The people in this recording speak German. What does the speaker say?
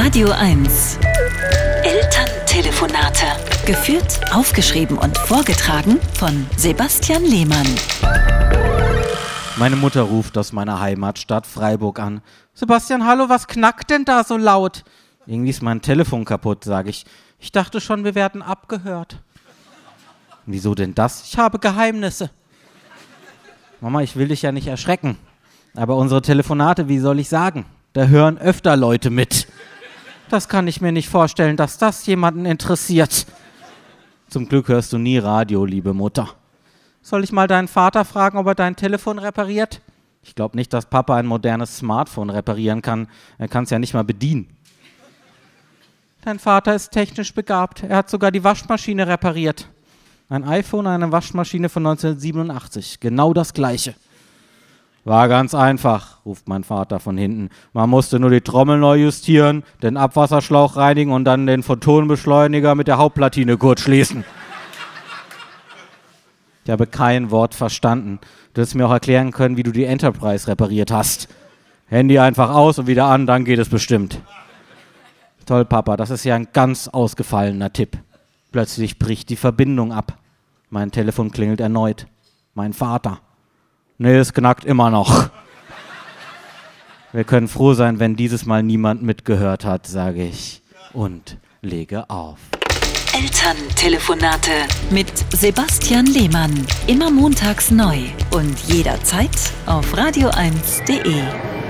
Radio 1. Elterntelefonate. Geführt, aufgeschrieben und vorgetragen von Sebastian Lehmann. Meine Mutter ruft aus meiner Heimatstadt Freiburg an. Sebastian, hallo, was knackt denn da so laut? Irgendwie ist mein Telefon kaputt, sage ich. Ich dachte schon, wir werden abgehört. Wieso denn das? Ich habe Geheimnisse. Mama, ich will dich ja nicht erschrecken. Aber unsere Telefonate, wie soll ich sagen? Da hören öfter Leute mit. Das kann ich mir nicht vorstellen, dass das jemanden interessiert. Zum Glück hörst du nie Radio, liebe Mutter. Soll ich mal deinen Vater fragen, ob er dein Telefon repariert? Ich glaube nicht, dass Papa ein modernes Smartphone reparieren kann. Er kann es ja nicht mal bedienen. Dein Vater ist technisch begabt. Er hat sogar die Waschmaschine repariert. Ein iPhone, eine Waschmaschine von 1987. Genau das gleiche. War ganz einfach, ruft mein Vater von hinten. Man musste nur die Trommel neu justieren, den Abwasserschlauch reinigen und dann den Photonenbeschleuniger mit der Hauptplatine kurz schließen. Ich habe kein Wort verstanden. Du hättest mir auch erklären können, wie du die Enterprise repariert hast. Handy einfach aus und wieder an, dann geht es bestimmt. Toll, Papa, das ist ja ein ganz ausgefallener Tipp. Plötzlich bricht die Verbindung ab. Mein Telefon klingelt erneut. Mein Vater. Nee, es knackt immer noch. Wir können froh sein, wenn dieses Mal niemand mitgehört hat, sage ich. Und lege auf. Elterntelefonate mit Sebastian Lehmann. Immer montags neu und jederzeit auf radio1.de.